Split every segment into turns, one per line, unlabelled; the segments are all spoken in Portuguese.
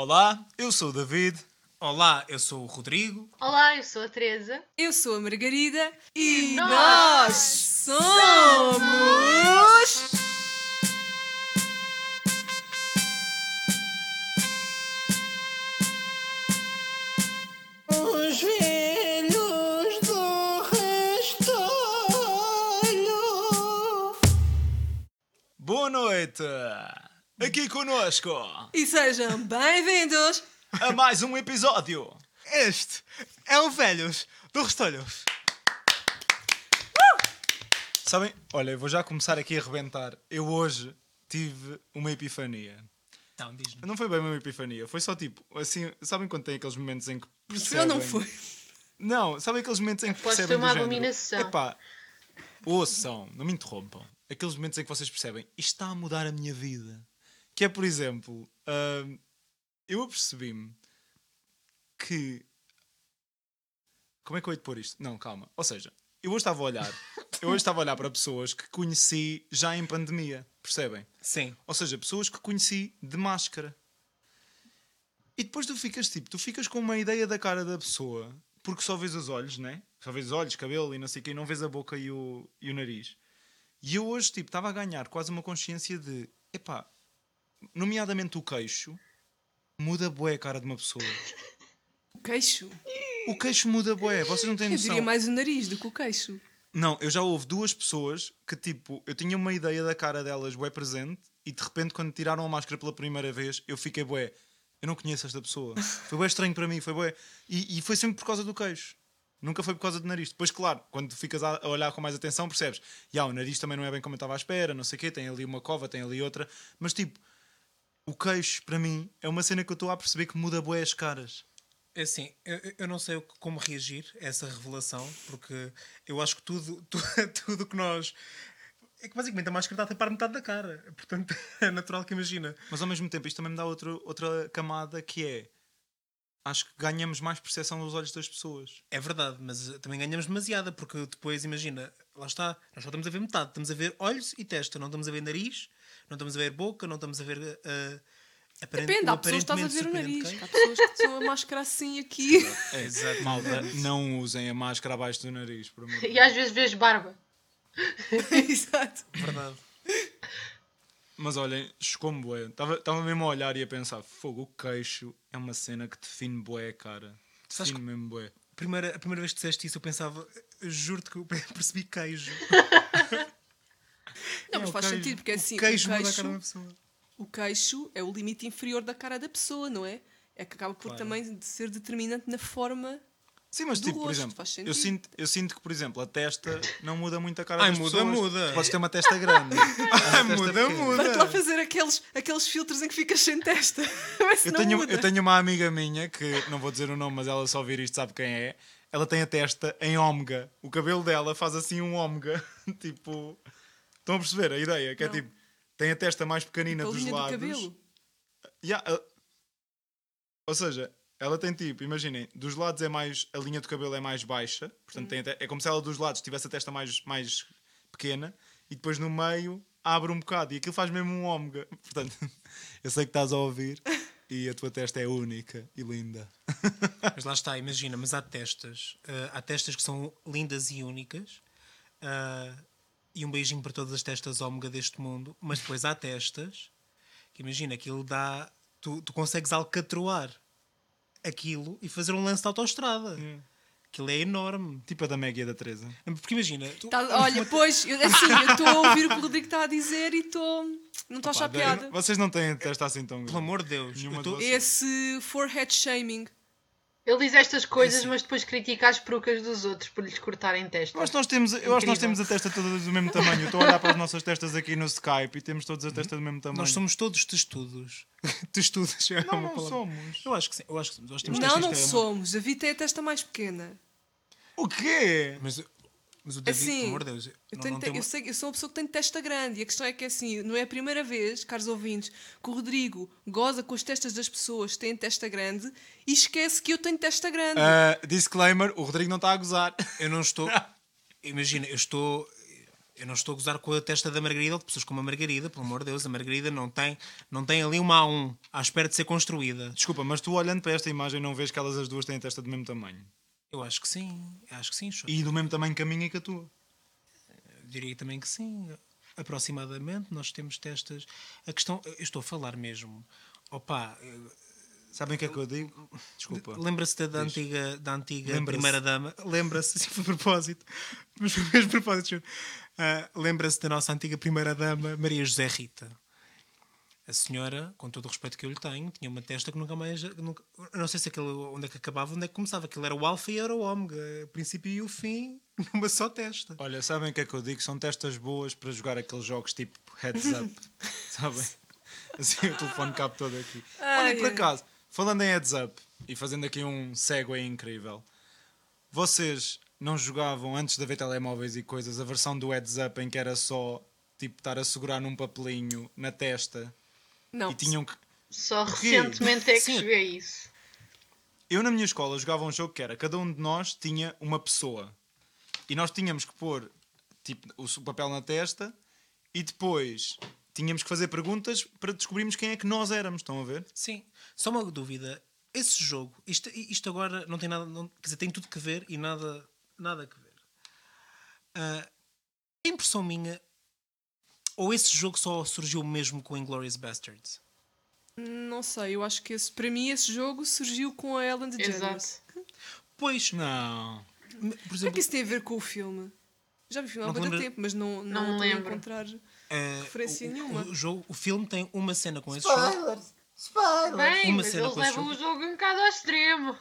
Olá, eu sou o David.
Olá, eu sou o Rodrigo.
Olá, eu sou a Teresa.
Eu sou a Margarida e
nós
nós somos.
Os velhos do restolho.
Boa noite! Aqui conosco
E sejam bem-vindos.
a mais um episódio.
Este é o Velhos do Restolhos.
Sabem, olha, eu vou já começar aqui a arrebentar. Eu hoje tive uma epifania.
Não, diz-me.
Não foi bem uma epifania, foi só tipo, assim, sabem quando tem aqueles momentos em que percebem...
ou não foi?
Não, sabem aqueles momentos em que
Aposto
percebem
uma
do género,
abominação.
Epá, ouçam, não me interrompam. Aqueles momentos em que vocês percebem, isto está a mudar a minha vida. Que é, por exemplo, hum, eu apercebi-me que... Como é que eu hei de pôr isto? Não, calma. Ou seja, eu hoje estava a olhar, eu hoje estava a olhar para pessoas que conheci já em pandemia, percebem?
Sim.
Ou seja, pessoas que conheci de máscara. E depois tu ficas tipo, tu ficas com uma ideia da cara da pessoa, porque só vês os olhos, né? Só vês os olhos, cabelo e não sei o quê, e não vês a boca e o, e o nariz. E eu hoje, tipo, estava a ganhar quase uma consciência de, epá, nomeadamente o queixo, muda bué a cara de uma pessoa.
O queixo.
O queixo muda bué, vocês não têm
Eu
noção.
diria mais o nariz do que o queixo.
Não, eu já houve duas pessoas que, tipo, eu tinha uma ideia da cara delas bué presente e de repente, quando tiraram a máscara pela primeira vez, eu fiquei bué. Eu não conheço esta pessoa. Foi bué estranho para mim, foi bué. E, e foi sempre por causa do queixo. Nunca foi por causa do nariz. Depois, claro, quando ficas a olhar com mais atenção, percebes. Ya, o nariz também não é bem como eu estava à espera, não sei o quê, tem ali uma cova, tem ali outra. Mas, tipo, o queixo, para mim, é uma cena que eu estou a perceber que muda bué as caras.
É assim, eu, eu não sei como reagir a essa revelação, porque eu acho que tudo tu- tudo que nós. É que basicamente a máscara está a tapar metade da cara. Portanto, é natural que imagina.
Mas ao mesmo tempo, isto também me dá outro, outra camada que é. Acho que ganhamos mais percepção dos olhos das pessoas.
É verdade, mas também ganhamos demasiada, porque depois, imagina, lá está, nós só estamos a ver metade, estamos a ver olhos e testa, não estamos a ver nariz, não estamos a ver boca, não estamos a ver. Uh, aparente,
Depende, há pessoas que estás a ver o nariz. Há pessoas que estão a máscara assim aqui.
É, exato. Malta, não usem a máscara abaixo do nariz, por amor
E às vezes vês barba.
Exato.
Verdade.
Mas olhem, chocou-me bué. Estava mesmo a olhar e a pensar, fogo, o queixo é uma cena que define bué, cara. Define mesmo bué.
Primeira, a primeira vez que disseste isso, eu pensava, juro-te que eu percebi queijo.
Não, mas
É, o
faz
queijo.
sentido, porque é assim,
O queijo,
o
muda a
queixo,
cara da pessoa.
o queixo é o limite inferior da cara da pessoa, não é? É que acaba por
Claro.
também de ser determinante na forma.
Sim, mas
Do
tipo, por
rosto,
exemplo,
faz
eu sinto, eu sinto que, por exemplo, a testa não muda muito a cara
Ai,
das
muda,
pessoas.
muda.
Podes ter uma testa grande.
Ai,
uma testa
muda,
pequena.
muda.
Vai-te lá fazer aqueles, aqueles filtros em que ficas sem testa. Mas
Eu
não
tenho,
muda.
eu tenho uma amiga minha que não vou dizer o nome, mas ela só ouvir isto sabe quem é. Ela tem a testa em ômega. O cabelo dela faz assim um ômega. tipo. Estão a perceber a ideia? Que é
Não.
tipo. Tem a testa mais pequenina
a
dos
linha do
lados.
cabelo.
Yeah, uh, Ou seja, ela tem tipo, imaginem, dos lados é mais. A linha do cabelo é mais baixa. Portanto,
Hum.
tem até- é como se ela dos lados tivesse a testa mais, mais pequena. E depois no meio abre um bocado. E aquilo faz mesmo um ômega. Portanto, eu sei que estás a ouvir. E a tua testa é única e linda.
Mas lá está, imagina, mas há testas. ah, há testas que são lindas e únicas. ah, e um beijinho para todas as testas ômega deste mundo. Mas depois há testas que imagina, aquilo dá. Tu, tu consegues alcatroar aquilo e fazer um lance de autoestrada. Aquilo é enorme.
Tipo a da Meg e da Teresa.
Porque imagina, tu-
Tá- olha, pois, eu- assim, eu estou a ouvir o que o Rodrigo está a dizer e estou. Não estou a achar piada.
Vocês não têm a testa assim tão
pelo
grande.
amor de Deus, tô-.
Esse forehead shaming.
Ele diz estas coisas,
assim.
mas depois critica as perucas dos outros por lhes cortarem testa.
Eu acho, que nós temos, eu acho que nós temos a testa todas do mesmo tamanho. Eu estou a olhar para as nossas testas aqui no Skype e temos todas a testa do mesmo tamanho.
nós somos todos testudos. testudos é
Não, não
palavra.
somos.
Eu acho que sim. Eu acho que nós temos
Não, não somos. A Vita é a testa mais pequena.
O quê?
Mas, mas o David,
Assim,
pelo amor de Deus,
Eu,
não-
tenho
não
te-
tem
eu
uma-
sei, eu sou uma pessoa que tem testa grande e a questão é que assim, não é a primeira vez, caros ouvintes, que o Rodrigo goza com as testas das pessoas que têm testa grande e esquece que eu tenho testa grande.
Ah, disclaimer: o Rodrigo não está a gozar.
Eu não estou. Imagina, eu estou. Eu não estou a gozar com a testa da Margarida ou de pessoas como a Margarida, pelo amor de Deus, a Margarida não tem, não tem ali uma A1 à espera de ser construída.
Desculpa, mas tu olhando para esta imagem não vês que elas as duas têm a testa do mesmo tamanho.
Eu acho que sim, acho que sim.
E do mesmo tamanho que a minha e que a tua.
Diria também que sim. Aproximadamente, nós temos testas. A questão, eu estou a falar mesmo. Opa,
Sabem o que é que eu digo? Desculpa.
lembra-se da, antiga, da antiga primeira dama? Lembra-se, sim, foi propósito. Mas foi mesmo propósito. Ah, lembra-se da nossa antiga primeira dama, Maria José Rita. A senhora, com todo o respeito que eu lhe tenho, tinha uma testa que nunca mais. Nunca, eu não sei se aquilo, onde é que acabava, onde é que começava. Aquilo era o alfa e era o ômega. O princípio e o fim, numa só testa.
Olha, sabem o que é que eu digo? São testas boas para jogar aqueles jogos tipo heads up. sabem? Assim o telefone cabe todo aqui. Olha, por acaso, falando em heads up e fazendo aqui um segue incrível, vocês não jogavam antes de haver telemóveis e coisas a versão do heads up em que era só tipo estar a segurar num papelinho na testa
Não.
e tinham que.
Só
Porquê?
recentemente é que
Sim.
joguei isso.
Eu na minha escola jogava um jogo que era cada um de nós tinha uma pessoa e nós tínhamos que pôr tipo, o papel na testa e depois tínhamos que fazer perguntas para descobrirmos quem é que nós éramos. Estão a ver?
Sim, só uma dúvida. Esse jogo, isto, isto agora não tem nada, não- quer dizer, tem tudo que ver e nada, nada que ver. Ah, a impressão minha, ou esse jogo só surgiu mesmo com Inglourious Bastards?
Não sei, eu acho que esse, para mim esse jogo surgiu com a Ellen DeGeneres.
Exato.
Pois,
Não.
por
O que é que isso tem a ver com o filme? Já vi o filme há muito
lembra-
tempo, mas não,
Não
não,
me
estou a
lembro.
encontrar
ah,
referência
o,
nenhuma.
O, jogo, o filme tem uma cena com esse jogo.
Spoilers! Spoilers!
Bem,
Uma
mas
cena
eles levam
jogo.
o jogo um bocado ao extremo.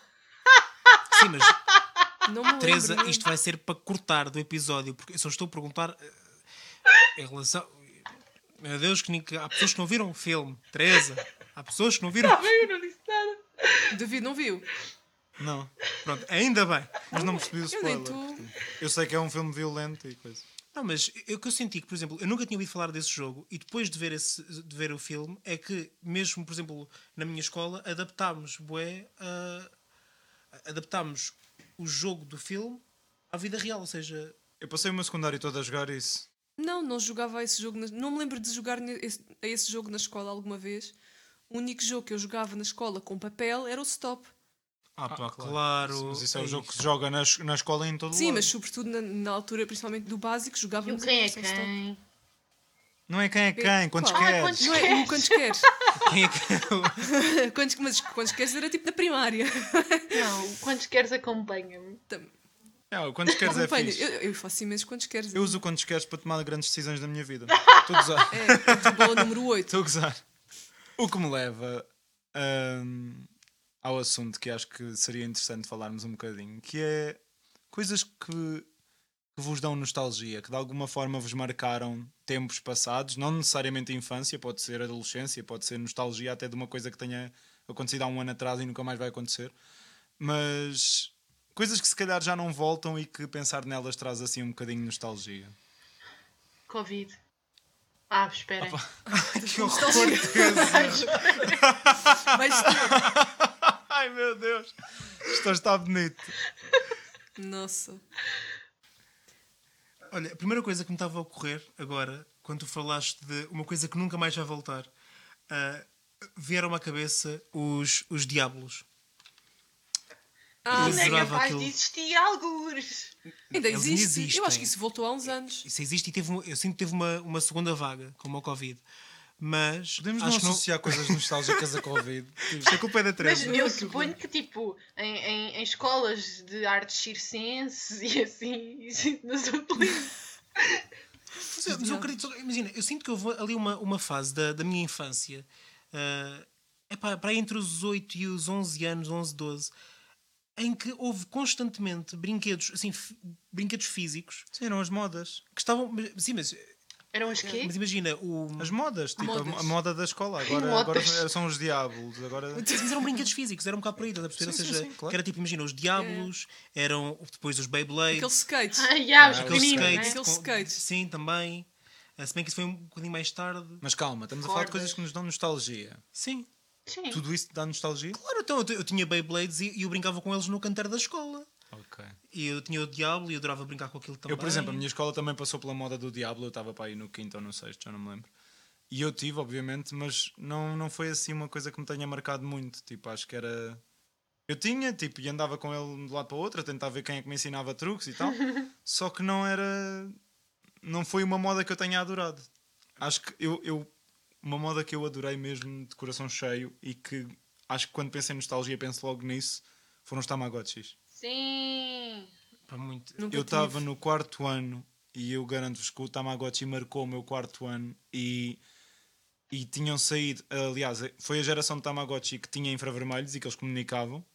Sim, mas
Não me lembro.
Teresa,
não.
isto vai ser para cortar do episódio, porque eu só estou a perguntar eh, em relação. Meu Deus, que, nem- que há pessoas que não viram o filme. Teresa, há pessoas que não viram.
Tá bem, eu não disse nada.
David não viu?
Não.
Pronto, ainda bem.
Mas não percebi o
Eu nem
spoiler.
tô-
portanto. Eu sei que é um filme violento e coisa.
Não, mas o que eu senti que, por exemplo, eu nunca tinha ouvido falar desse jogo e depois de ver, esse, de ver o filme é que, mesmo, por exemplo, na minha escola, adaptámos, bué, a- adaptámos o jogo do filme à vida real, ou seja,
Eu passei o meu secundário todo a jogar isso.
Não, não jogava esse jogo. na- Não me lembro de jogar esse- a esse jogo na escola alguma vez. O único jogo que eu jogava na escola com papel era o Stop.
ah, pá,
claro.
claro.
Mas isso é o
é
jogo que se joga na, na escola e em todo
Sim,
lado.
mas sobretudo na, na altura, principalmente do básico,
E o
jogávamos
quem é
versão Stop.
quem?
Não é quem é quem, quantos?
Ah,
queres?
quantos-
Não é o quantos queres.
Quem é que-
quantos, mas quantos queres era tipo na primária.
Não, quantos queres acompanha-me.
É, quantos queres é fixe.
eu, eu faço imensos quantos queres.
Eu uso o quantos queres para tomar grandes decisões da minha vida. Estou a gozar.
É, bola número 8.
Estou a gozar. O que me leva hum, ao assunto que acho que seria interessante falarmos um bocadinho, que é coisas que, que vos dão nostalgia, que de alguma forma vos marcaram tempos passados, não necessariamente a infância, pode ser adolescência, pode ser nostalgia até de uma coisa que tenha acontecido há um ano atrás e nunca mais vai acontecer, mas coisas que se calhar já não voltam e que pensar nelas traz assim um bocadinho de nostalgia.
Covid. Ah, esperem.
que horror!
Mas,
Ai meu Deus! Isto está bonito.
nossa.
Olha, a primeira coisa que me estava a ocorrer agora, quando tu falaste de uma coisa que nunca mais vai voltar, ah, vieram-me à cabeça os, os Diablos.
Ah,
Ainda é capaz
aquilo.
de existir algures.
ainda
Eles
existe.
existem.
Eu acho que isso voltou há uns anos.
Isso existe e teve, eu sinto que teve uma, uma segunda vaga, como o Covid. Mas
Podemos
acho
não
que não,
associar coisas nostálgicas a Covid.
Isto é culpa é da
Mas
Teresa.
eu suponho que, tipo, em, em, em escolas de artes circenses e assim, nos.
Mas eu- mas eu acredito, imagina, eu sinto que houve ali uma, uma fase da, da minha infância, é para aí entre os 8 e os 11 anos, 11, 12, em que houve constantemente brinquedos, assim, brinquedos físicos
Sim, eram as modas.
que estavam. mas- Sim, mas,
Eram os quê?
mas imagina, o,
As modas, tipo a-
Modas.
A, moda da escola. Agora, agora são os diabos. Agora...
mas eram brinquedos físicos, era um bocado por aí, estás a perceber?
Sim,
Ou
sim,
seja,
sim, claro.
que era tipo, imagina, os Diablos, eram depois os Beyblades,
Aqueles skates.
Ah, já, os
aqueles skates,
né?
Aqueles
com-
skates.
Sim, também. Ah, Se bem que isso foi um bocadinho mais tarde.
Mas calma, estamos a falar de
Cordas.
coisas que nos dão nostalgia.
Sim.
Sim.
Tudo isso te dá nostalgia?
Claro, então eu, eu tinha Beyblades e, e eu brincava com eles no canteiro da escola.
Ok.
E eu tinha o Diablo e eu adorava brincar com aquilo também.
Eu, por exemplo, a minha escola também passou pela moda do Diablo, eu estava para aí no quinto ou no sexto, já não me lembro. E eu tive, obviamente, mas não, não foi assim uma coisa que me tenha marcado muito. Tipo, acho que era. Eu tinha, tipo, e andava com ele de um lado para o outro, a tentar ver quem é que me ensinava truques e tal. Só que não era. Não foi uma moda que eu tenha adorado. Acho que eu, eu. Uma moda que eu adorei mesmo de coração cheio e que acho que quando penso em nostalgia penso logo nisso foram os Tamagotchis.
Sim.
Muito...
Eu estava no quarto ano e eu garanto-vos que o Tamagotchi marcou o meu quarto ano e, e tinham saído. Aliás, foi a geração de Tamagotchi que tinha infravermelhos e que eles comunicavam.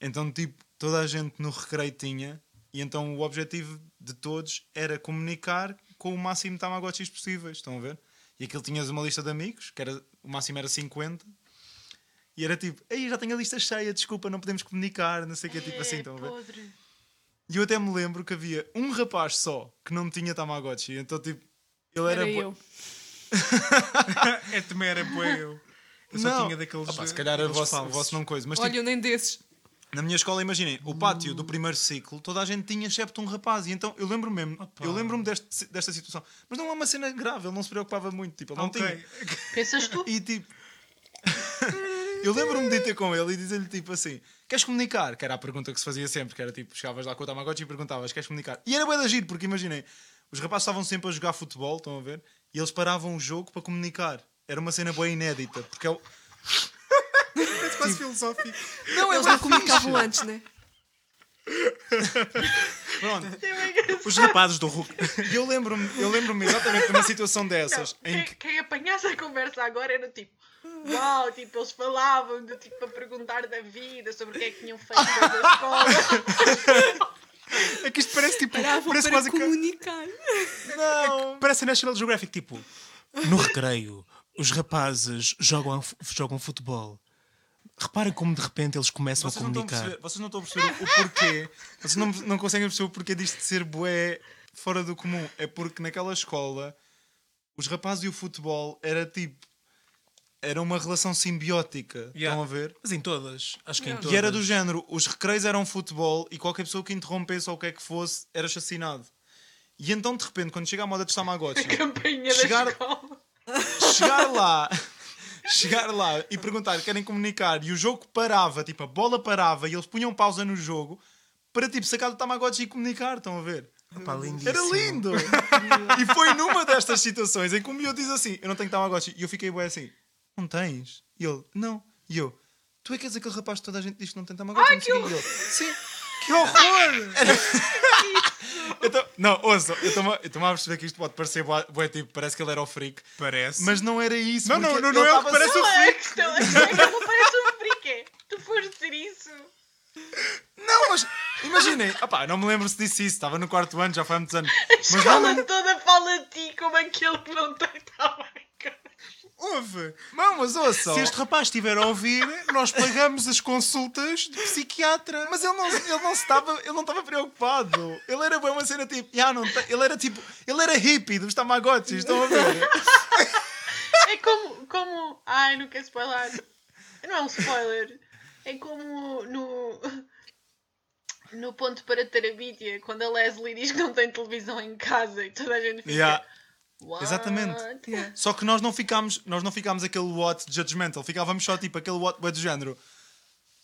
Então, tipo, toda a gente no recreio tinha. E então o objetivo de todos era comunicar com o máximo de Tamagotchis possíveis. Estão a ver? E aquilo tinhas uma lista de amigos, que era, o máximo era 50. E era tipo, ei, já tenho a lista cheia, desculpa, não podemos comunicar, não sei o que, tipo assim,
É
estão a ver?
podre.
E eu até me lembro que havia um rapaz só que não tinha Tamagotchi. Então, tipo, ele era.
Era eu.
é também era eu. Eu só
Não.
tinha daqueles.
Opa, se calhar a
daqueles
vosso, o vosso não coisa. Mas,
Olha,
tipo,
eu nem desses.
Na minha escola, imaginem, o pátio do primeiro ciclo, toda a gente tinha, excepto um rapaz. E então, eu lembro mesmo,
Opa.
eu lembro-me deste, desta situação. Mas não é uma cena grave, ele não se preocupava muito. Tipo, ele não
Ok.
tinha.
Pensas tu?
E tipo. eu lembro-me de ter com ele e dizer-lhe tipo assim: Queres comunicar? Que era a pergunta que se fazia sempre, que era tipo, chegavas lá com o Tamagotchi e perguntavas: Queres comunicar? E era bem de agir, porque imaginem, os rapazes estavam sempre a jogar futebol, estão a ver? E eles paravam o jogo para comunicar. Era uma cena bem inédita, porque é o.
Quase filosófico.
Não,
Eles não comunicavam antes, né?
Pronto.
Os rapazes do Hulk.
E eu lembro-me eu lembro exatamente de uma situação dessas em
Quem,
que.
quem apanhasse a conversa agora era tipo. Uau, tipo, eles falavam de tipo a perguntar da vida, sobre o que é que tinham feito da escola.
É que isto parece tipo.
Paravam
Parece
para
quase que.
comunicar.
Não!
Parece a National Geographic, tipo. No recreio, os rapazes jogam, jogam futebol. Reparem como de repente eles começam
Vocês
a
não, estão a
comunicar.
vocês não estão a perceber o porquê. Vocês não, não conseguem perceber o porquê disto de ser bué fora do comum. É porque naquela escola os rapazes e o futebol era tipo. Era uma relação simbiótica.
Yeah.
Estão a ver?
Mas em todas. Acho que em todas.
E era do género: os recreios eram futebol e qualquer pessoa que interrompesse ou o que é que fosse era assassinado. E então, de repente, quando chega a moda dos Tamagotchi,
Campainha da
Chegar-
escola.
chegar lá, chegar lá e perguntar querem comunicar e o jogo parava, tipo a bola parava e eles punham pausa no jogo para tipo sacar do Tamagotchi e comunicar, estão a ver?
Lindíssimo.
Era lindo! e foi numa destas situações em que o meu diz assim: Eu não tenho Tamagotchi. E eu fiquei bué assim: Não tens? E ele: Não. E eu: Tu é que és aquele rapaz que toda a gente diz que não tem Tamagotchi?
Ai,
não
que
quê." E ele, Sim.
Que horror!
Eu tô- não, ouçam, eu estou-me a perceber que isto pode parecer bué, tipo, parece que ele era o freak,
Parece.
mas não era isso.
Não, não, não, não é o que parece o
Não é a questão, a questão é que ele não parece um frique. Tu foste dizer isso.
Não, mas imaginem, opá, não me lembro se disse isso, estava no quarto ano, já foi há muitos anos.
A
Mas não,
escola
não,
toda fala de ti como aquele que não tem tabaco.
Houve.
Não, mas ouçam.
Se este rapaz estiver a ouvir, nós pagamos as consultas de psiquiatra.
Mas ele não, ele não estava, ele não estava preocupado. Ele era bem uma cena tipo, "Ya, não tem-" ele era tipo, ele era hippie dos Tamagotchis, estão a ver?
É como, como. Ai, não quero spoiler. Não é um spoiler. É como no. No ponto para Terabitia, quando a Leslie diz que não tem televisão em casa e toda a gente fica.
Ya,
"What?"
exatamente.
Yeah.
Só que nós não ficámos, nós não ficámos aquele what judgmental, ficávamos só tipo aquele what bué do género.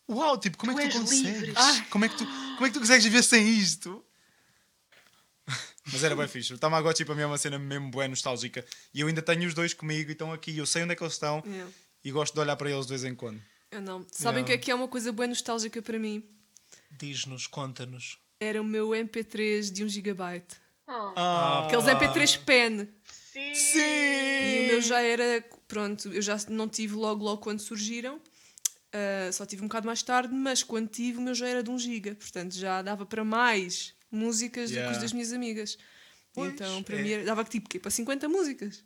Uau, tipo, como
Tu
é que tu consegues? Ah, como é que tu, como é que tu consegues viver sem isto? Mas era bem fixe. O Tamagotchi para mim é uma cena mesmo bem nostálgica. E eu ainda tenho os dois comigo e estão aqui. Eu sei onde é que eles estão
Yeah.
e gosto de olhar para eles de vez em quando.
Eu não. Sabem o
Yeah.
que é que é uma coisa bem nostálgica para mim?
Diz-nos, conta-nos.
Era o meu MP3 de 1GB.
Oh,
Ah,
Aqueles MP3 pen.
sim.
sim!
E o meu já era. Pronto, eu já não tive logo logo quando surgiram. Ah, só tive um bocado mais tarde, mas quando tive o meu já era de 1 GB. Portanto já dava para mais músicas do que
Yeah.
os das minhas amigas.
Pois,
então para
é.
mim era- dava tipo quê? Para 50 músicas.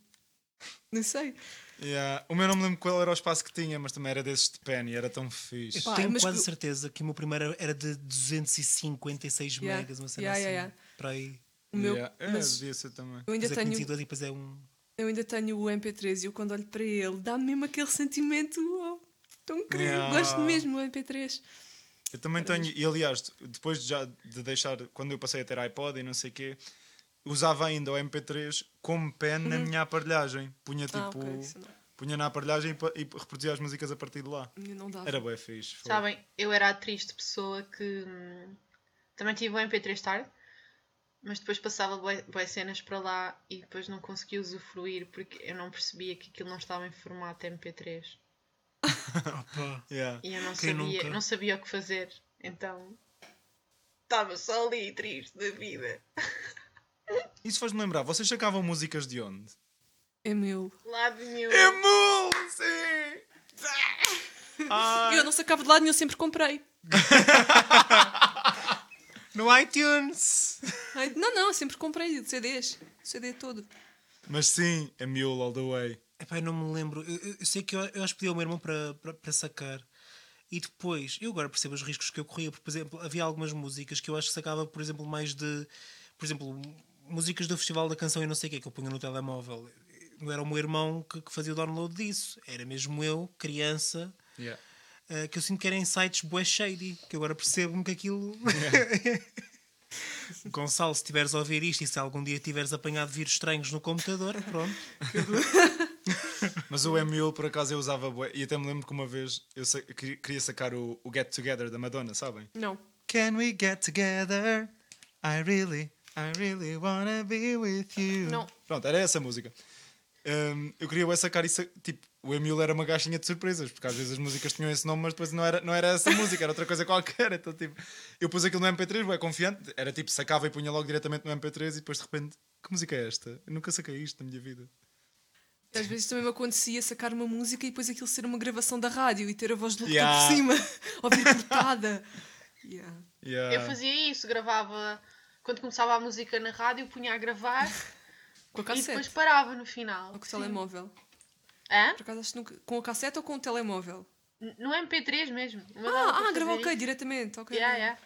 Não sei.
Yeah. O meu não me lembro qual era o espaço que tinha, mas também era desses de Penny, era tão fixe.
Pá,
Tenho quase
que-
certeza que o meu primeiro era de 256
Yeah.
megas, uma cena
Yeah,
assim.
yeah, yeah.
Para aí.
O meu,
Yeah. É,
mas
devia ser também.
eu ainda
Depois é
tenho.
e depois é um.
Eu ainda tenho o MP3 e eu quando olho para ele dá-me mesmo aquele sentimento oh, tão querido.
Yeah.
Gosto mesmo do MP3.
Eu também tenho, e aliás, depois de já de deixar, quando eu passei a ter iPod e não sei o quê, usava ainda o MP3 como pen na minha aparelhagem. Punha tipo,
Ah, não.
punha na aparelhagem e, e reproduzia as músicas a partir de lá.
Eu Não dava.
Era bué fixe. foi.
Sabem, eu era a triste pessoa que hum, também tive o MP3 tarde, mas depois passava bué cenas para lá e depois não conseguia usufruir porque eu não percebia que aquilo não estava em formato MP3
Opa.
Yeah.
e eu não
Quem
sabia,
nunca?
não sabia o que fazer. Então estava só ali triste da vida.
Isso faz-me lembrar, vocês sacavam músicas de onde?
É meu.
Lá de mil.
Emul! Sim! Ai.
Eu não sacava de lado nenhum, sempre comprei.
No iTunes!
Não, não, sempre comprei CDs. CD todo.
Mas sim, a Mule all the way.
Epá, eu não me lembro. Eu, eu- eu sei que eu, eu acho que pedi ao meu irmão para, para, para sacar. E depois, eu agora percebo os riscos que eu corria. Porque, por exemplo, havia algumas músicas que eu acho que sacava, por exemplo, mais de. Por exemplo, músicas do Festival da Canção e não sei o que, que eu punha no telemóvel. Não era o meu irmão que, que fazia o download disso. Era mesmo eu, criança,
Yeah.
Eh, que eu sinto que era em sites bué shady. Que agora percebo-me que aquilo. Gonçalo, se estiveres a ouvir isto e se algum dia tiveres apanhado vírus estranhos no computador, pronto.
Mas o Emule, por acaso, eu usava bué. E até me lembro que uma vez eu sa- eu queria- sacar o, o Get Together da Madonna, sabem?
Não.
Can we get together? I really, I really wanna be with you.
Não.
Pronto, era essa a música. Hum, eu queria bué sacar isso. Tipo, o Emule era uma caixinha de surpresas, porque às vezes as músicas tinham esse nome, mas depois não era, não era essa música, era outra coisa qualquer. Então, tipo, eu pus aquilo no MP3, bué confiante. Era tipo, sacava e punha logo diretamente no MP3 e depois de repente, que música é esta? Eu nunca saquei isto na minha vida.
Às vezes também me acontecia sacar uma música e depois aquilo ser uma gravação da rádio e ter a voz do locutor
Yeah.
por cima. Ouvir cortada. Yeah.
Yeah.
Eu fazia isso, gravava. Quando começava a música na rádio, punha a gravar
Com a
e depois parava no final.
Ou com o
Sim.
telemóvel.
Hã?
Por acaso acho que nunca... Com a cassete ou com o telemóvel?
N- No MP3 mesmo.
Ah, ah gravou ok, diretamente. Ok.
Yeah, yeah.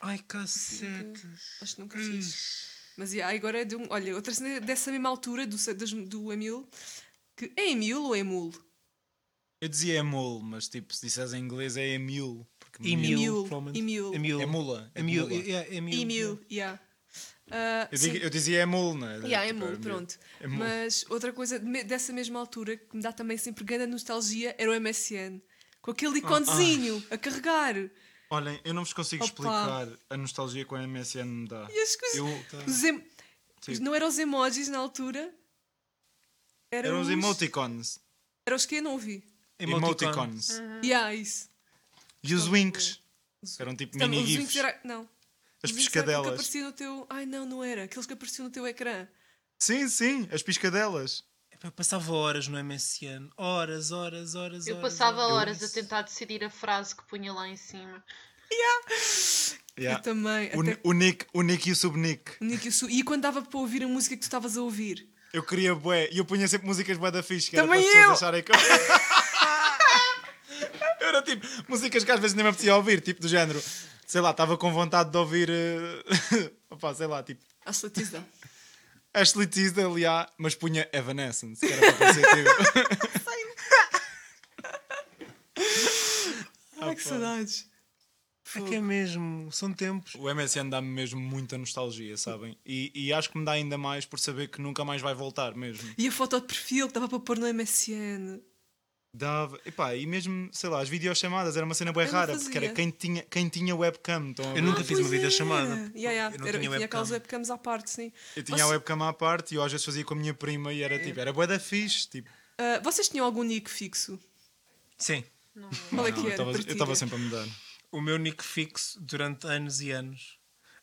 Ai, cacetes.
Acho que nunca fiz. Mas yeah, agora é de um. Olha, outra cena dessa mesma altura do, das- do Emil. Que é Emil ou Emul?
Eu dizia Emule, mas tipo, se disseres em inglês é Emule. Porque
Emil,
Emil,
provavelmente.
Emil.
Emil.
É mula. É
Emil.
mula.
yeah, Emil.
Emil, yeah. Ah,
Eu, digo- eu dizia Emule, não é?
Yeah,
Tipo,
Emul,
Emule.
pronto.
Emule.
Mas outra coisa dessa mesma altura que me dá também sempre grande nostalgia era o MSN. Com aquele iconezinho a carregar.
Olhem, eu não vos consigo
Opa.
explicar a nostalgia que o MSN me dá.
E as coisas.
Eu-
os em-
Tipo-
Não eram os emojis na altura? Eram,
Eram os emoticons.
Eram os que eu não ouvi.
Emoticons.
Yeah, isso.
E os winks. Eram tipo
Então,
mini
os
gifs.
links era... Não.
As
era aquilo que
piscadelas.
aparecia no teu. Ai não, não era. Aqueles que apareciam no teu ecrã.
Sim, sim, as piscadelas.
Eu passava horas no MSN. Horas, horas, horas.
Eu
horas,
passava
horas.
horas a tentar decidir a frase que punha lá em cima.
Yeah.
Eu também.
O,
até...
o Nick, o Nick e o Subnick.
o Nick e o Su- E quando dava para ouvir a música que tu estavas a ouvir?
Eu queria bué. E eu punha sempre músicas bué da fixe. Que era
Também
para as pessoas
eu!
acharem que eu... Eu era tipo, músicas que às vezes nem me apetecia ouvir. Tipo do género. Sei lá, estava com vontade de ouvir... eh, Opá, sei lá, tipo...
Ashley Tisdale.
Ashley Tisdale, yeah, mas punha Evanescence, que era para parecer tipo...
Ai que saudades.
É que é mesmo. São tempos.
O MSN dá-me mesmo muita nostalgia, sabem? E, e acho que me dá ainda mais por saber que nunca mais vai voltar mesmo.
E a foto de perfil que dava para pôr no MSN.
Dava, epá, e mesmo, sei lá, as videochamadas era uma cena bem
Eu não
rara, porque era quem tinha, quem tinha webcam. Então,
Eu nunca
Ah,
fiz uma
pois
videochamada.
Yeah, yeah.
Eu não
Era-
tinha
e tinha aquelas
webcam.
webcams à parte, sim.
eu tinha a
Você-
webcam à parte e eu às vezes fazia com a minha prima e era tipo, era bué da fixe. Tipo,
Ah, vocês tinham algum nick fixo?
Sim.
Qual é que
não, eu
era?
estava- eu estava sempre a mudar.
O meu nick fixo durante anos e anos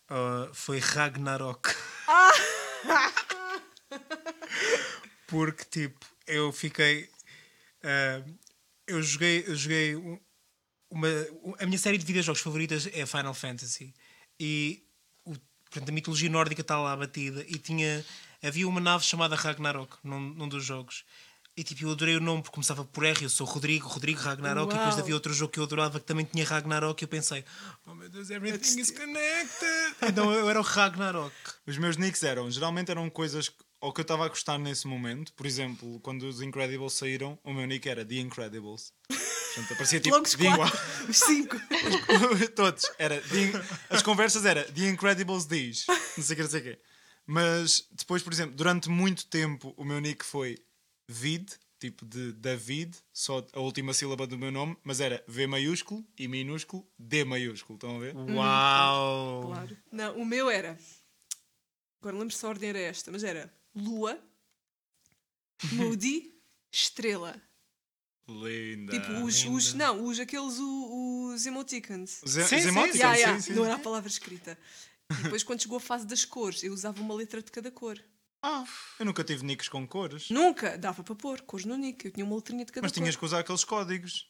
ah, foi Ragnarok. Porque, tipo, eu fiquei. Ah, eu joguei. Eu joguei um- uma, a minha série de videojogos favoritas é Final Fantasy. E o, portanto, a mitologia nórdica está lá batida. E tinha, havia uma nave chamada Ragnarok num, num dos jogos. E tipo, eu adorei o nome porque começava por R. Eu sou Rodrigo, Rodrigo Ragnarok. E depois
Uau.
havia outro jogo que eu adorava que também tinha Ragnarok. E eu pensei, oh meu Deus, everything is connected. então eu era o Ragnarok.
Os meus nicks eram, geralmente eram coisas que- ou que eu estava a gostar nesse momento. Por exemplo, quando os Incredibles saíram, o meu nick era The Incredibles. Portanto, aparecia tipo.
Os
The-
quatro, os cinco.
Todos. Era The- as conversas era The Incredibles diz. Não sei o que, não sei o quê. Mas depois, por exemplo, durante muito tempo o meu nick foi Vid, tipo de David, só a última sílaba do meu nome, mas era V maiúsculo e minúsculo D maiúsculo. Estão a ver?
Uau!
Claro. Não, o meu era. Agora não lembro se a ordem era esta, mas era Lua, Moody, Estrela.
Linda.
tipo, os, os. Não, os aqueles. o- Os emoticons.
Os,
Sim,
os
sim,
emoticons,
sim,
Yeah,
sim,
yeah,
sim.
Não era a palavra escrita. E depois, quando chegou a fase das cores, eu usava uma letra de cada cor.
Ah, eu nunca tive nicks com cores.
Nunca dava para pôr cores no nick. Eu tinha uma letrinha de cada
Mas
cor.
tinhas que usar aqueles códigos.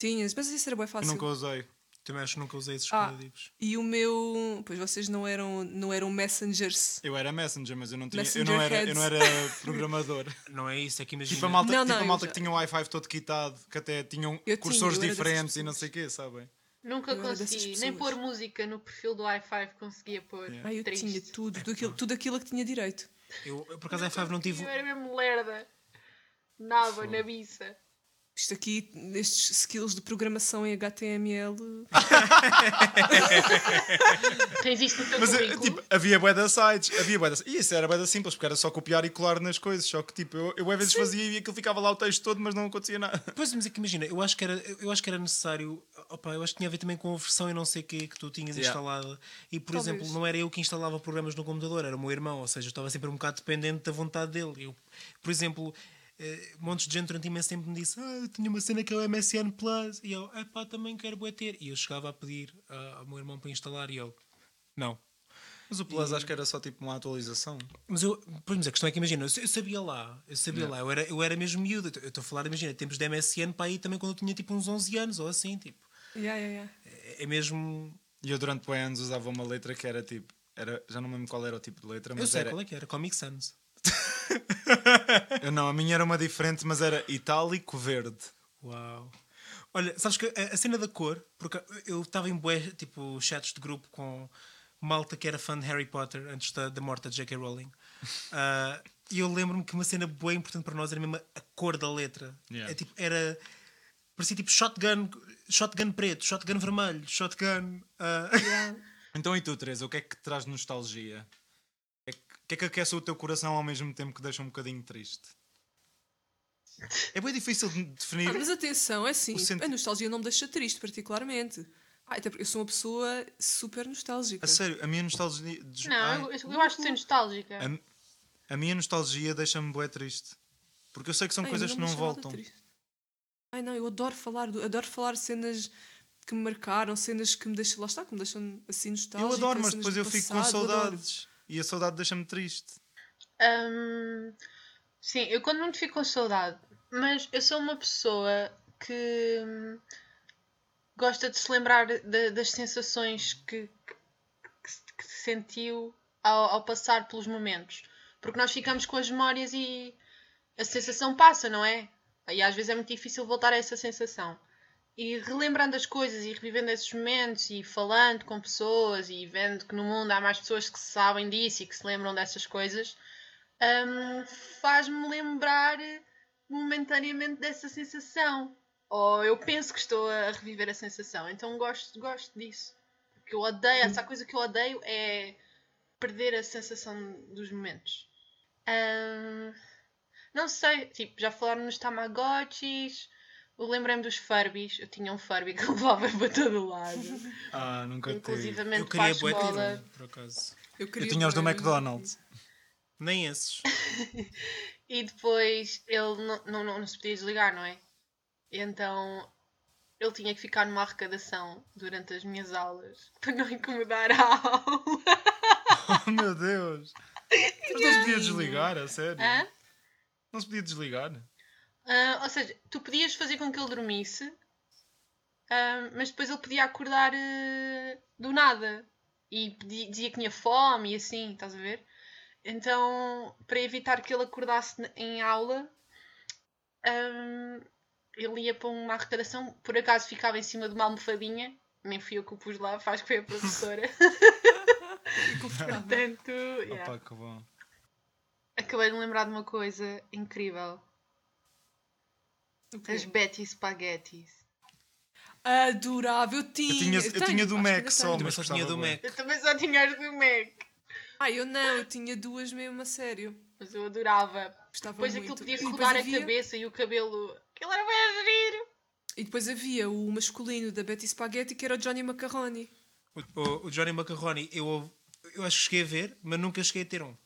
Tinhas, mas isso era bem
Eu
fácil.
nunca usei.
Também acho que nunca usei esses
Ah.
códigos.
E o meu. Pois vocês não eram, não eram messengers.
Eu era Messenger, mas eu não tinha. Eu não, era, eu não era programador.
Não é isso, é que imagina.
Tipo a malta,
Não,
tipo
não,
a
eu
malta
já-
que tinha o Wi-Fi todo quitado, que até tinham
Eu tinha,
cursores
dessas
diferentes e não sei o quê, sabem?
Nunca
Eu
consegui. Nem pôr música no perfil do i5 conseguia pôr.
Yeah.
Ah, eu
Triste.
tinha tudo, tudo aquilo, tudo aquilo a que tinha direito.
Eu, eu, por acaso, i5 não tive.
Eu era mesmo lerda. Nava na biça.
Isto aqui, estes skills de programação em HTML.
Tens no teu
Mas eh,
currículo?
tipo, havia bué de sites, havia bué de... E isso era bué de simples, porque era só copiar e colar nas coisas. Só que tipo, eu, eu às vezes fazia e aquilo ficava lá o texto todo, mas não acontecia nada.
Pois, mas é que imagina, eu acho que era, eu acho que era necessário. Opa, eu acho que tinha a ver também com a versão e não sei o que que tu tinhas
Yeah.
instalada. E, por
Talvez.
exemplo, não era eu que instalava programas no computador, era o meu irmão. Ou seja, eu estava sempre um bocado dependente da vontade dele. Eu, por exemplo, eh, montes de gente durante imenso tempo me disse: Ah, eu tinha uma cena que é o MSN Plus. E eu, epá, também quero bué ter. E eu chegava a pedir ah, ao meu irmão para instalar e ele, não.
Mas o Plus acho que era só tipo uma atualização.
Mas eu, pois, mas a questão é que imagina, eu, eu sabia lá, eu sabia lá, eu era, eu era mesmo miúdo. Eu estou a falar, imagina, tempos de MSN para aí também quando eu tinha tipo uns 11 anos ou assim, tipo.
Yeah, yeah, yeah.
É, é mesmo.
E eu durante bué anos usava uma letra que era tipo. Era, já não me lembro qual era o tipo de letra,
Eu
mas
sei
era.
qual é que era, Comic Sans.
Eu Não, a minha era uma diferente, mas era itálico verde.
Uau. Olha, sabes que a, a cena da cor, porque eu estava em bué, tipo, chats de grupo com malta que era fã de Harry Potter antes da, da morte de J.K. Rowling. Ah, e eu lembro-me que uma cena bué importante para nós era mesmo a cor da letra.
Yeah.
É, tipo, era. Parecia tipo shotgun, shotgun preto, shotgun vermelho, shotgun. ah,
Yeah.
Então e tu, Teresa, o que é que te traz nostalgia? O que é que- aquece o teu coração ao mesmo tempo que deixa um bocadinho triste? É bem difícil de definir.
Ah, mas atenção, é assim,
senti-
a nostalgia não me deixa triste, particularmente. Ah, até porque eu sou uma pessoa super nostálgica.
A sério, a minha nostalgia.
Não,
Ai,
eu, eu, acho de ser nostálgica.
a, a minha nostalgia deixa-me bué triste. Porque eu sei que são
Ai,
coisas
mas
que não voltam.
Ai não, eu adoro falar, do- adoro falar cenas que me marcaram, cenas que me deixam, lá está, que me deixam assim nostálgica.
Eu adoro, mas depois eu fico com saudades. E a saudade deixa-me triste.
Hum, sim, eu quando muito fico com saudade, mas eu sou uma pessoa que hum, gosta de se lembrar da- das sensações que, que, que se sentiu ao, ao passar pelos momentos. Porque nós ficamos com as memórias e a sensação passa, não é? E às vezes é muito difícil voltar a essa sensação. E relembrando as coisas e revivendo esses momentos e falando com pessoas e vendo que no mundo há mais pessoas que sabem disso e que se lembram dessas coisas, hum, faz-me lembrar momentaneamente dessa sensação. Ou eu penso que estou a reviver a sensação. Então gosto, gosto disso. O que eu odeio, essa coisa que eu odeio é perder a sensação dos momentos. Hum, não sei, tipo, já falaram nos Tamagotchis. Eu lembrei-me dos Furbies. Eu tinha um Furby que levava para todo lado.
Ah, nunca tive.
Inclusivamente
eu queria
escola.
um, por acaso.
Eu,
Eu tinha os do McDonald's.
Nem esses.
E depois ele não, não, não, não se podia desligar, não é? Então ele tinha que ficar numa arrecadação durante as minhas aulas para não incomodar a aula.
Oh meu Deus! Mas não se podia desligar, a sério?
Hã?
Não se podia desligar?
Ah, ou seja, tu podias fazer com que ele dormisse, ah, mas depois ele podia acordar ah, do nada e pedi- dizia que tinha fome e assim, estás a ver? Então, para evitar que ele acordasse em aula, ah, ele ia para uma arrecadação, por acaso ficava em cima de uma almofadinha, nem fui eu que o pus lá, faz que foi a professora. Portanto, yeah.
Opa, que bom.
acabei de me lembrar de uma coisa incrível. As Betty Spaghettis.
Adorava, eu tinha.
Eu tinha- eu
tenho,
tinha do Mac só, mas
só tinha do. Mac.
Eu também só tinha as do Mac.
Ah, eu não, eu tinha duas mesmo a sério.
Mas eu adorava.
Gostava
Depois
muito.
aquilo podia rodar
havia-
a cabeça e o cabelo. Aquilo era bem giro.
E depois havia o masculino da Betty Spaghetti que era o Johnny Macaroni.
O, o- o Johnny Macaroni, eu, eu acho que cheguei a ver, mas nunca cheguei a ter um.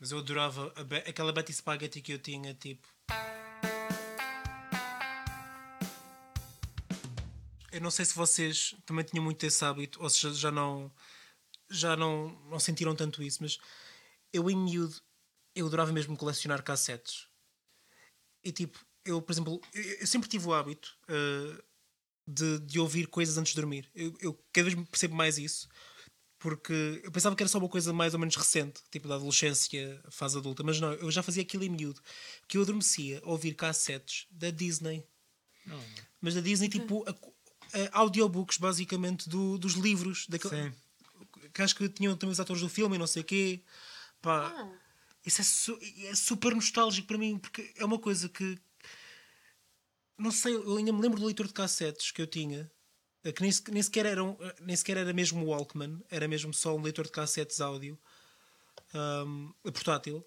Mas eu adorava a aquela Betty Spaghetti que eu tinha, tipo. Eu não sei se vocês também tinham muito esse hábito, ou se já não, já não, não sentiram tanto isso, mas eu em miúdo, eu adorava mesmo colecionar cassetes. E tipo, eu, por exemplo, eu, eu sempre tive o hábito eh, de, de ouvir coisas antes de dormir. Eu, eu cada vez percebo mais isso, porque eu pensava que era só uma coisa mais ou menos recente, tipo da adolescência, fase adulta, mas não, eu já fazia aquilo em miúdo, que eu adormecia a ouvir cassetes da Disney. Mas da Disney, tipo, a audiobooks basicamente do, dos livros, daquele,
Sim.
que acho que tinham também os atores do filme e não sei o quê. Pá,
Ah.
isso é, su- é super nostálgico para mim, porque é uma coisa que. Não sei, eu ainda me lembro do leitor de cassetes que eu tinha, eh, que nem, nem sequer, era um- eh, nem sequer era mesmo o Walkman, era mesmo só um leitor de cassetes áudio ahm, portátil.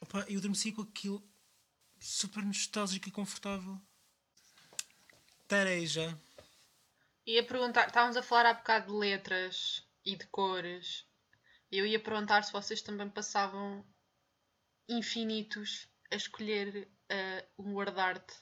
Opa, eu adormeci com aquilo super nostálgico e confortável. Tareja.
Ia perguntar, estávamos a falar há bocado de letras e de cores. Eu ia perguntar se vocês também passavam infinitos a escolher eh, um word art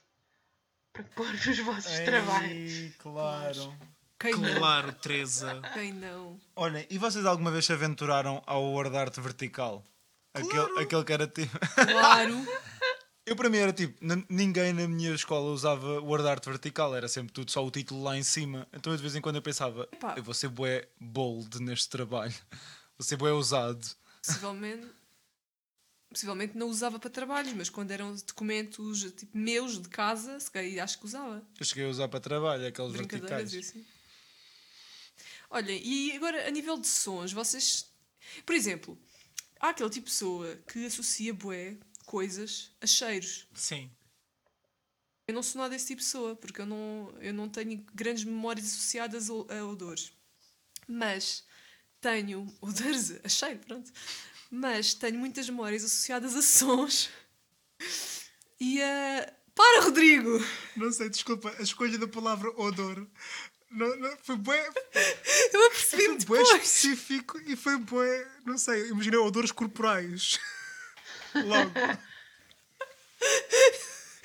para pôr nos vossos trabalhos.
Ei, claro.
Quem não?
Claro, Teresa.
Quem não?
Olhem, e vocês alguma vez se aventuraram ao word art vertical? Aquele, aquele que era tipo.
Claro.
Eu para mim era tipo, ninguém na minha escola usava word art vertical, era sempre tudo só o título lá em cima. Então eu, de vez em quando eu pensava,
Epá.
eu vou ser bué bold neste trabalho, vou ser bué ousado.
Possivelmente. Possivelmente não usava para trabalhos, mas quando eram documentos tipo meus de casa, se calhar acho que usava.
Eu cheguei a usar para trabalho aqueles verticais.
e assim. Olhem, e agora a nível de sons, vocês. Por exemplo, há aquele tipo de pessoa que associa bué coisas a cheiros.
Sim.
Eu não sou nada desse tipo de pessoa, porque eu não, eu não tenho grandes memórias associadas a odores. Mas tenho odores a cheiro, pronto. Mas tenho muitas memórias associadas a sons. E a. Para, Rodrigo!
Não sei, desculpa, a escolha da palavra odor não, não, foi bem,
Eu apercebi-me
foi
depois.
específico e foi bem, não sei, imaginei odores corporais. Logo.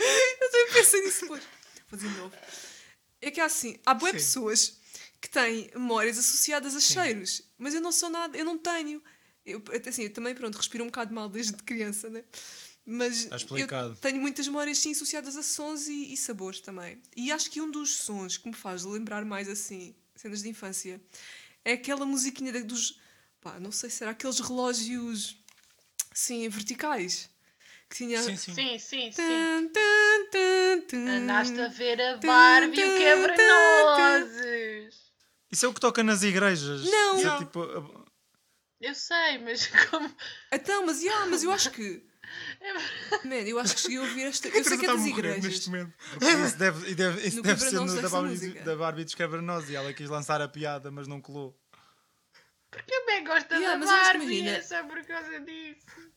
Eu também pensei nisso depois. Vou dizer de novo. É que há assim, há boas
Sim.
pessoas que têm memórias associadas a cheiros, mas eu não sou nada, eu não tenho. Eu, assim, eu também, pronto, respiro um bocado mal desde criança, né? Mas
explicado.
eu tenho muitas memórias sim associadas a sons e, e sabores também. E acho que um dos sons que me faz lembrar mais assim, cenas de infância, é aquela musiquinha dos. Pá, não sei se era aqueles relógios assim, verticais. Que tinha.
Sim, sim.
Sim, sim, sim.
Tum, tum, tum, tum.
Andaste a ver a Barbie e o quebra-nozes.
Isso é o que toca nas igrejas.
Não.
Isso é tipo,
Eu sei, mas como.
Então, mas, yeah, mas eu acho que. Man, eu acho que cheguei a ouvir esta. Eu sei que é das igrejas.
neste momento.
isso deve, e deve, isso deve ser no, da, Barbie, da Barbie dos quebra-nós e ela quis lançar a piada, mas não colou.
Porque eu bem gosto
Yeah,
da Barbie,
imagina-
é só por causa disso.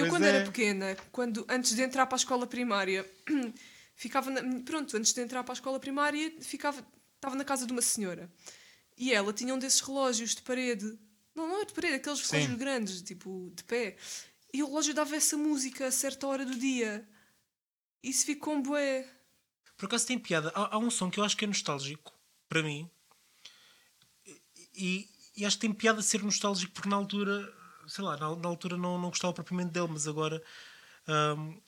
Eu,
Pois
quando
é.
era pequena, quando, antes de entrar para a escola primária, ficava. Na, pronto, antes de entrar para a escola primária, ficava, estava na casa de uma senhora. E ela tinha um desses relógios de parede. Não, não é de parede, aqueles
Sim.
relógios grandes, tipo, de pé. E o relógio dava essa música a certa hora do dia. Isso ficou um bué.
Por acaso tem piada. Há, há um som que eu acho que é nostálgico, para mim. E, e acho que tem piada ser nostálgico porque na altura, sei lá, na, na altura não, não gostava propriamente dele, mas agora hum,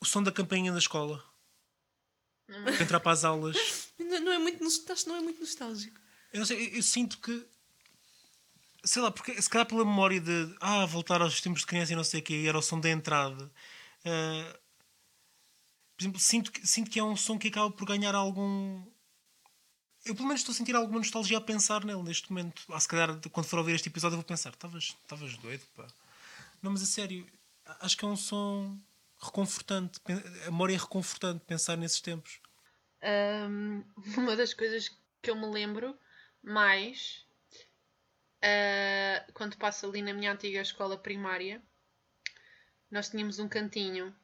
o som da campainha da escola. Para entrar para as aulas.
Não, não é muito, não é muito nostálgico.
Eu, não sei, eu, eu sinto que. Sei lá, porque se calhar pela memória de. Ah, voltar aos tempos de criança e não sei o quê, e era o som da entrada. ah, por exemplo, sinto que, sinto que é um som que acaba por ganhar algum. Eu pelo menos estou a sentir alguma nostalgia a pensar nele neste momento. Ah, se calhar quando for ouvir este episódio eu vou pensar: estavas doido, pá. Não, mas a sério, acho que é um som reconfortante. A memória é reconfortante pensar nesses tempos.
Ahm, uma das coisas que eu me lembro mais ah, quando passo ali na minha antiga escola primária, nós tínhamos um cantinho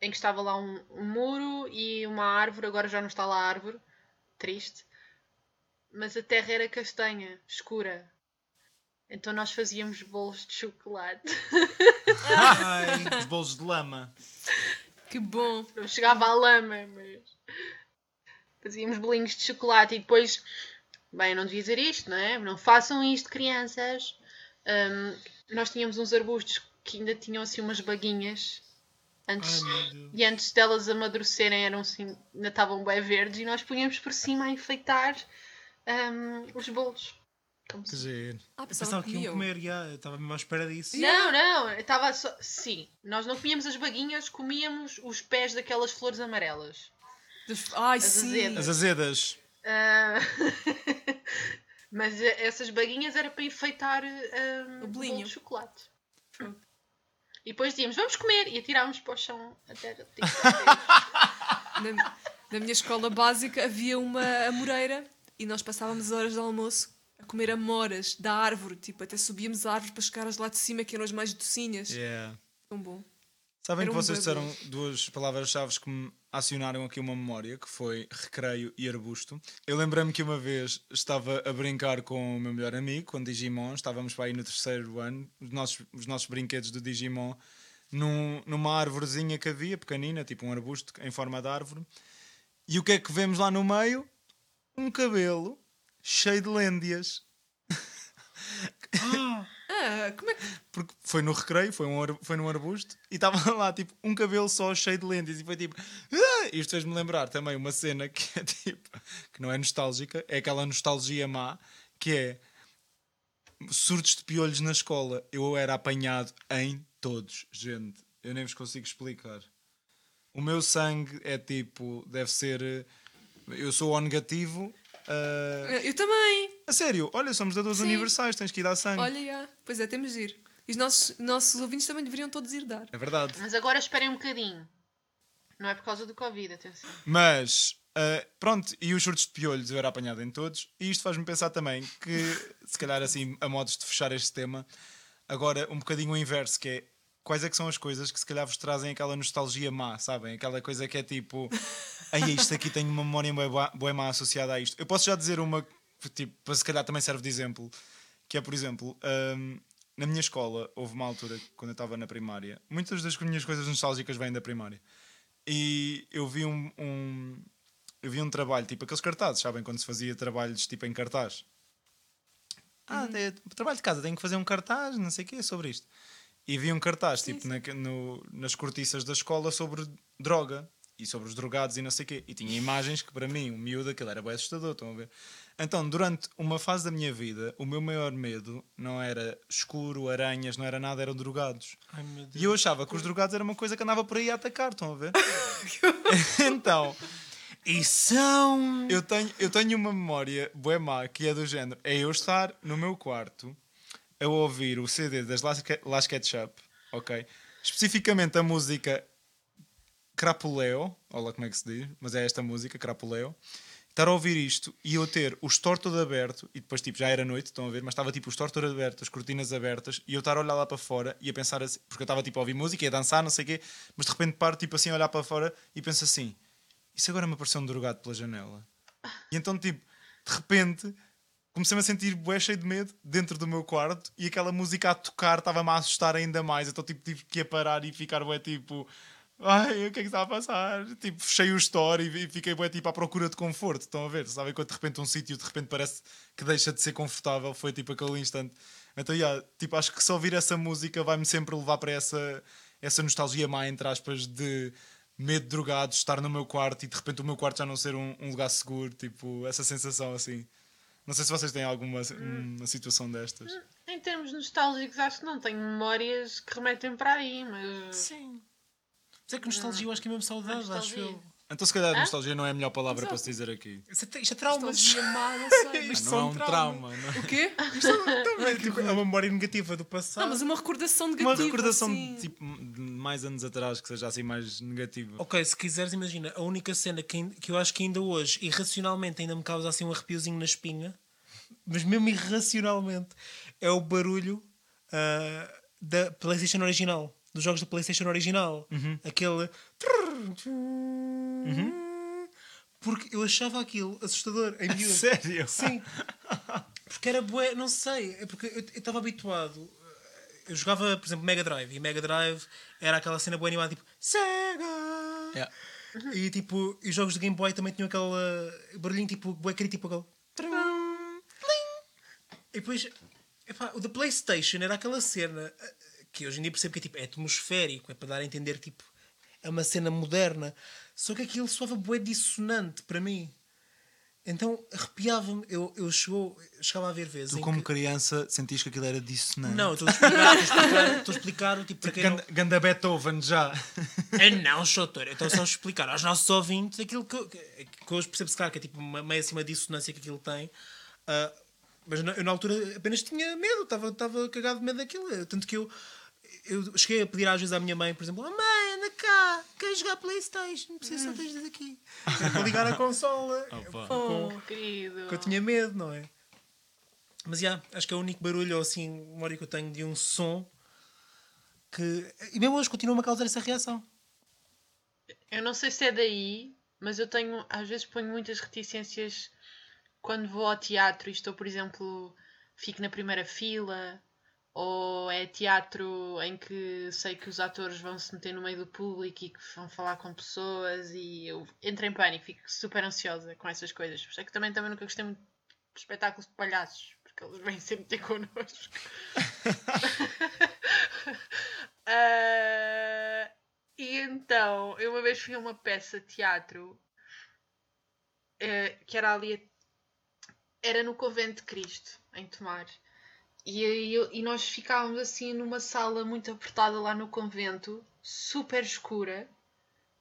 em que estava lá um, um muro e uma árvore, agora já não está lá a árvore, triste, mas a terra era castanha, escura. Então nós fazíamos bolos de chocolate.
Os bolos de lama.
Que bom.
Não chegava à lama, mas fazíamos bolinhos de chocolate e depois, bem, eu não devia dizer isto, não é? Não façam isto, crianças. Hum, nós tínhamos uns arbustos que ainda tinham assim umas baguinhas antes,
Ai,
e antes delas amadurecerem eram assim, ainda estavam bem verdes e nós punhamos por cima a enfeitar hum, os bolos. Como
Que
se-.
Ah, pensava
pensava
que
que iam comer, já. Eu estava mesmo à espera disso.
Não, não, estava só. Sim, nós não comíamos as baguinhas, comíamos os pés daquelas flores amarelas.
Das- Ai,
As
sim.
azedas.
As azedas.
Ah, Mas eh, essas baguinhas era para enfeitar ah,
O bolinho.
bolo de chocolate. E depois dizíamos, vamos comer, e atirávamos para o chão até tipo,
Na, na minha escola básica havia uma amoreira e nós passávamos horas de almoço a comer amoras da árvore. Tipo, até subíamos a árvore para chegar às lá de cima, que eram as mais docinhas.
Yeah.
Tão bom.
Sabem
Era
que
um
vocês
bebê.
disseram duas palavras-chave que me acionaram aqui uma memória, que foi recreio e arbusto. Eu lembrei-me que uma vez estava a brincar com o meu melhor amigo, com Digimon, estávamos para aí no terceiro ano, os nossos, os nossos brinquedos do Digimon, num, numa árvorezinha que havia, pequenina, tipo um arbusto em forma de árvore. E o que é que vemos lá no meio? Um cabelo cheio de lêndias.
Ah, como é que.
Porque foi no recreio, foi, um, foi num arbusto e estava lá tipo um cabelo só cheio de lentes e foi tipo. "Ah!" Isto fez-me lembrar também uma cena que é tipo. que não é nostálgica, é aquela nostalgia má que é surtos de piolhos na escola. Eu era apanhado em todos, gente. Eu nem vos consigo explicar. O meu sangue é tipo. deve ser. Eu sou O negativo. ah,
Eu também.
a sério, olha, somos dadores
Sim.
universais, tens que ir dar sangue.
Olha, já. Pois é, temos de ir. E os nossos, nossos ouvintes também deveriam todos ir dar.
É verdade.
Mas agora esperem um bocadinho. Não é por causa do Covid, atenção.
Mas, ah, pronto, e os surtos de piolhos eu era apanhado em todos, e isto faz-me pensar também que, se calhar assim, a modos de fechar este tema, agora um bocadinho o inverso, que é quais é que são as coisas que se calhar vos trazem aquela nostalgia má, sabem? Aquela coisa que é tipo, ai, isto aqui tem uma memória má associada a isto. Eu posso já dizer uma, tipo, para se calhar também serve de exemplo, que é, por exemplo, ahm, na minha escola houve uma altura, quando eu estava na primária, muitas das minhas coisas nostálgicas vêm da primária. E eu vi um, um- eu vi um trabalho, tipo aqueles cartazes, sabem? Quando se fazia trabalhos tipo em cartaz. Ah, é, trabalho de casa, tenho que fazer um cartaz, não sei o quê, sobre isto. E vi um cartaz, tipo, na- no- nas cortiças da escola sobre droga e sobre os drogados e não sei o quê. E tinha imagens que para mim, o miúdo, aquilo era bem assustador, estão a ver? Então, durante uma fase da minha vida, o meu maior medo não era escuro, aranhas, não era nada, eram drogados.
Ai.
E eu achava que os drogados era uma coisa que andava por aí a atacar, estão a ver? então,
E são.
eu tenho, eu tenho uma memória bué má que é do género. É eu estar no meu quarto a ouvir o CD das Las, Las Ketchup, ok? Especificamente a música Crapuleo, olha como é que se diz, mas é esta música, Crapuleo. Estar a ouvir isto e eu ter o store todo aberto, e depois tipo já era noite, estão a ver, mas estava tipo o store todo aberto, as cortinas abertas, e eu estar a olhar lá para fora e a pensar assim, porque eu estava tipo a ouvir música e a dançar, não sei o quê, mas de repente paro tipo assim a olhar para fora e penso assim: se agora me apareceu um drogado pela janela? E então, tipo, de repente, comecei-me a sentir bué cheio de medo dentro do meu quarto e aquela música a tocar estava-me a assustar ainda mais. Então, tipo, tive que ir parar e ficar bué tipo. Ai, o que é que está a passar? Tipo, fechei o store e fiquei bué, tipo, à procura de conforto. Estão a ver? Sabem quando de repente um sítio de repente parece que deixa de ser confortável? Foi tipo aquele instante. Então, yeah, tipo, acho que só ouvir essa música vai-me sempre levar para essa, essa nostalgia má, entre aspas, de medo de drogados, estar no meu quarto e de repente o meu quarto já não ser um, um lugar seguro. Tipo, essa sensação assim. Não sei se vocês têm alguma uma situação destas.
Em termos nostálgicos, acho que não tenho memórias que remetem para aí, mas.
Sim. Mas é que nostalgia eu acho que é mesmo saudade, acho eu.
Então, se calhar,
Hã?
nostalgia não é a melhor palavra para se dizer aqui.
Isto é, isto é traumas.
Nostalgia má, não sei.
Isto
Não
são
é um trauma, não é?
O quê?
É tipo, é uma memória negativa do passado.
Não, mas uma recordação
Uma
negativa.
recordação
assim.
tipo, de mais anos atrás que seja assim mais negativa.
Ok, se quiseres, imagina, a única cena que, ain- que eu acho que ainda hoje, irracionalmente, ainda me causa assim um arrepiozinho na espinha, mas mesmo irracionalmente, é o barulho ah, da PlayStation original, dos jogos da PlayStation original. Aquele. Porque eu achava aquilo assustador em miúdo.
Sério?
Sim. Porque era bué, não sei, é porque eu estava habituado. Eu jogava, por exemplo, Mega Drive e Mega Drive era aquela cena boa animada tipo Sega!
Yeah.
E tipo, e os jogos de Game Boy também tinham aquele barulhinho tipo bué querido, tipo aquele. E depois, epá, o da PlayStation era aquela cena eh, que hoje em dia percebo que é, tipo, é atmosférico, é para dar a entender tipo, é uma cena moderna. Só que aquilo soava bué dissonante para mim. Então arrepiava-me. Eu, eu chegou, chegava a ver vezes.
Tu, como
que-
criança, sentiste que aquilo era dissonante?
Não, estou a explicar, estou a explicar, estou a explicar tipo, para quem não...
Ganda, ganda Beethoven já.
É não, doutor. Então só explicar aos nossos ouvintes aquilo que, que, que hoje percebo se calhar que é tipo uma, meio assim uma dissonância que aquilo tem. Ah, mas na- eu na altura apenas tinha medo, estava, estava cagado de medo daquilo. Tanto que eu, eu cheguei a pedir às vezes à minha mãe, por exemplo, oh, mãe, anda cá, quero jogar Playstation, não preciso só desde aqui. Para ligar a consola.
Opa.
Com-
Querido.
que eu tinha medo, não é? Mas já, acho que é o único barulho ou assim, memória que eu tenho de um som que. E mesmo hoje continua-me a causar essa reação.
Eu não sei se é daí, mas eu tenho, às vezes ponho muitas reticências quando vou ao teatro e estou, por exemplo, fico na primeira fila, ou é teatro em que sei que os atores vão se meter no meio do público e que vão falar com pessoas e eu entro em pânico, fico super ansiosa com essas coisas. Por isso é que também, também nunca gostei muito de espetáculos de palhaços, porque eles vêm sempre ter connosco. Ah, e então, eu uma vez fui a uma peça de teatro eh, que era ali. a- Era no Convento de Cristo, em Tomar. E, e nós ficávamos assim numa sala muito apertada lá no convento, super escura.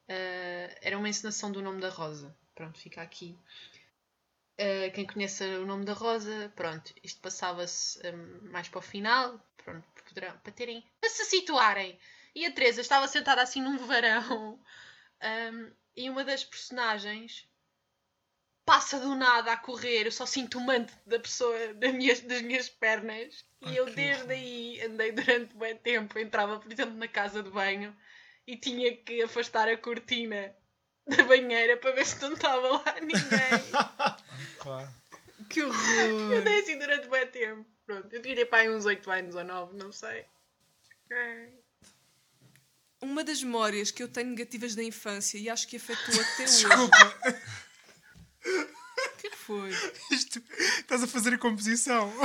Eh, era uma encenação do Nome da Rosa. Pronto, fica aqui. Eh, quem conhece o Nome da Rosa, pronto, isto passava-se hum, mais para o final, pronto, poderão, para terem, para se situarem. E a Teresa estava sentada assim num varão hum, e uma das personagens passa do nada a correr, eu só sinto o manto da pessoa das minhas, das minhas pernas e eu desde aí andei durante bem tempo, entrava por exemplo na casa de banho e tinha que afastar a cortina da banheira para ver se não estava lá ninguém.
Que
Eu
horror!
andei assim durante bem tempo. Pronto, eu tinha para aí uns 8 anos ou 9, não sei. É.
Uma das memórias que eu tenho negativas da infância e acho que afetou até hoje.
Desculpa,
O que foi?
isto, estás a fazer a composição.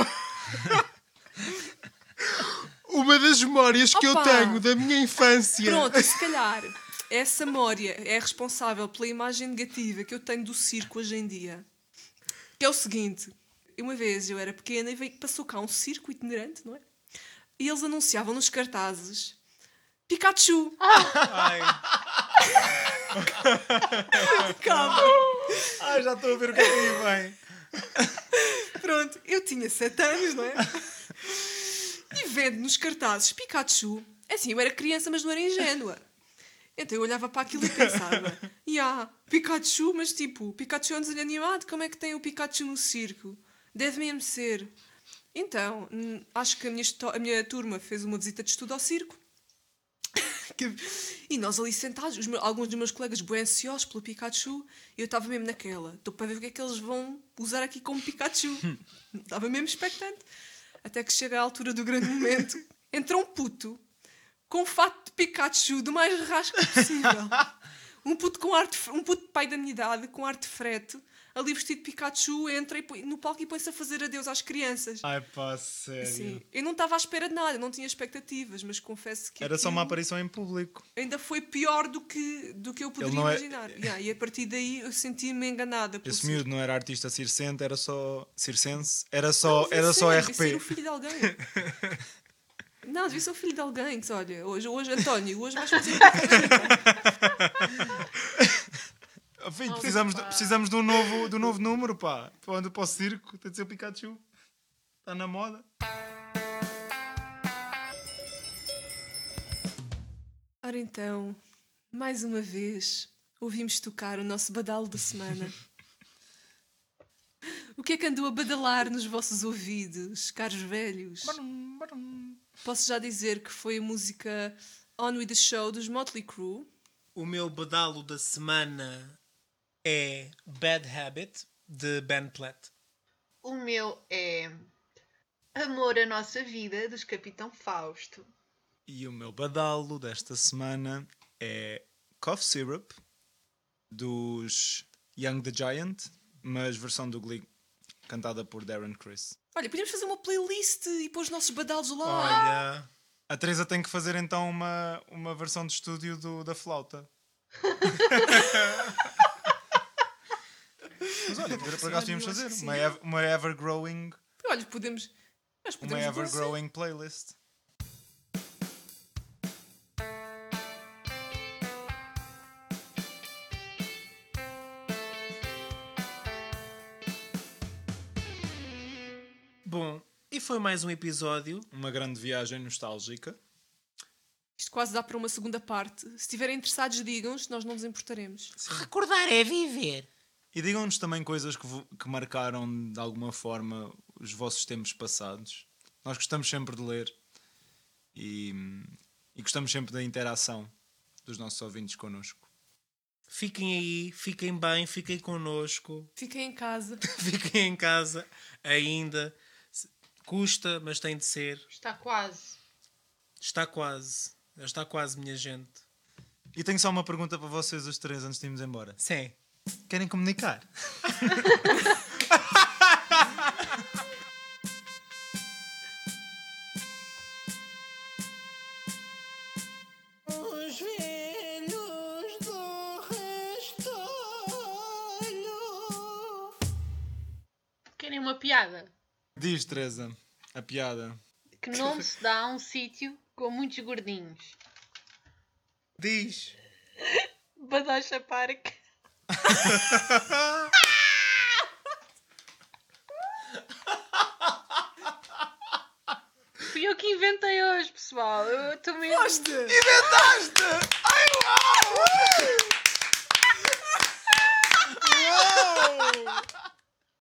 Uma das memórias que eu tenho da minha infância.
Pronto, e se calhar essa memória é responsável pela imagem negativa que eu tenho do circo hoje em dia. Que é o seguinte: uma vez eu era pequena e veio, passou cá um circo itinerante, não é? E eles anunciavam nos cartazes Pikachu!
Ai,
Calma!
Ah, já estou a ver o que é que vem.
Pronto, eu tinha 7 anos, não é? E vendo nos cartazes Pikachu, é assim, eu era criança, mas não era ingênua. Então eu olhava para aquilo e pensava: Ya, Pikachu, mas tipo, Pikachu é um desenho animado, como é que tem o Pikachu no circo? Deve mesmo ser. Então, hum, acho que a minha, a minha turma fez uma visita de estudo ao circo. E nós ali sentados, os meus- alguns dos meus colegas bem ansiosos pelo Pikachu, e eu estava mesmo naquela. Estou para ver o que é que eles vão usar aqui como Pikachu. Estava mesmo expectante. Até que chega a altura do grande momento. Entra um puto com fato de Pikachu do mais rasco possível. Um puto com arte, um puto pai da minha idade com arte frete, ali vestido de Pikachu, entra e no palco e põe-se a fazer adeus às crianças.
Ai pá, sério.
Sim, eu não estava à espera de nada, não tinha expectativas, mas confesso que
Era só uma aparição em público.
ainda foi pior do que, do que eu poderia
não é-
imaginar. Yeah, e a partir daí eu sentia-me enganada.
Esse miúdo não era artista circense, era só. circense? Era só,
Devia
era só
devia ser o
RP.
filho de alguém. Não, devia ser o filho de alguém que olha, hoje, hoje António, hoje vais fazer
Filho, precisamos, de, precisamos de, um novo, de um novo número, pá. Para para o circo, tem de ser o Pikachu. Está na moda.
Ora então, mais uma vez, ouvimos tocar o nosso badalo da semana. o que é que andou a badalar nos vossos ouvidos, caros velhos? Posso já dizer que foi a música On With The Show dos Motley Crue.
O meu badalo da semana é Bad Habit, de Ben Platt.
O meu é Amor à Nossa Vida, dos Capitão Fausto.
E o meu badalo desta semana é Cough Syrup dos Young the Giant, mas versão do Glee, cantada por Darren Criss.
Olha, podíamos fazer uma playlist e pôr os nossos badalos lá.
Olha,
A Teresa tem que fazer então uma, uma versão de estúdio do, da flauta. Mas olha, por acaso
acho
fazer uma, ev- uma ever-growing
Olha, podemos. Nós
uma
podemos lançar.
ever-growing playlist.
bom, e foi mais um episódio.
Uma grande viagem nostálgica.
Isto quase dá para uma segunda parte. Se estiverem interessados, digam-nos, nós não nos importaremos.
Recordar é viver.
E digam-nos também coisas que, que marcaram de alguma forma os vossos tempos passados. Nós gostamos sempre de ler e, e gostamos sempre da interação dos nossos ouvintes connosco.
Fiquem aí, fiquem bem, fiquem connosco,
Fiquem em casa.
fiquem em casa ainda. Custa, mas tem de ser.
Está quase.
Está quase. Está quase, minha gente.
E tenho só uma pergunta para vocês, os três, antes de irmos embora.
Sim.
Querem comunicar?
Os velhos do restolho.
Querem uma piada?
Diz, Teresa, a piada.
Que nome se dá a um sítio com muitos gordinhos?
Diz.
Badocha Park. Fui eu que inventei hoje, pessoal. Eu estou.
Inventaste! Ai, uau!